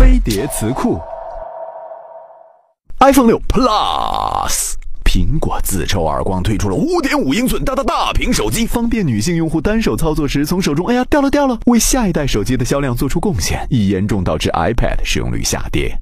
飞碟词库。iphone 六 plus 苹果自抽耳光推出了五点五英寸大大大屏手机方便女性用户单手操作时从手中哎呀掉了掉了为下一代手机的销量做出贡献已严重导致 ipad 使用率下跌。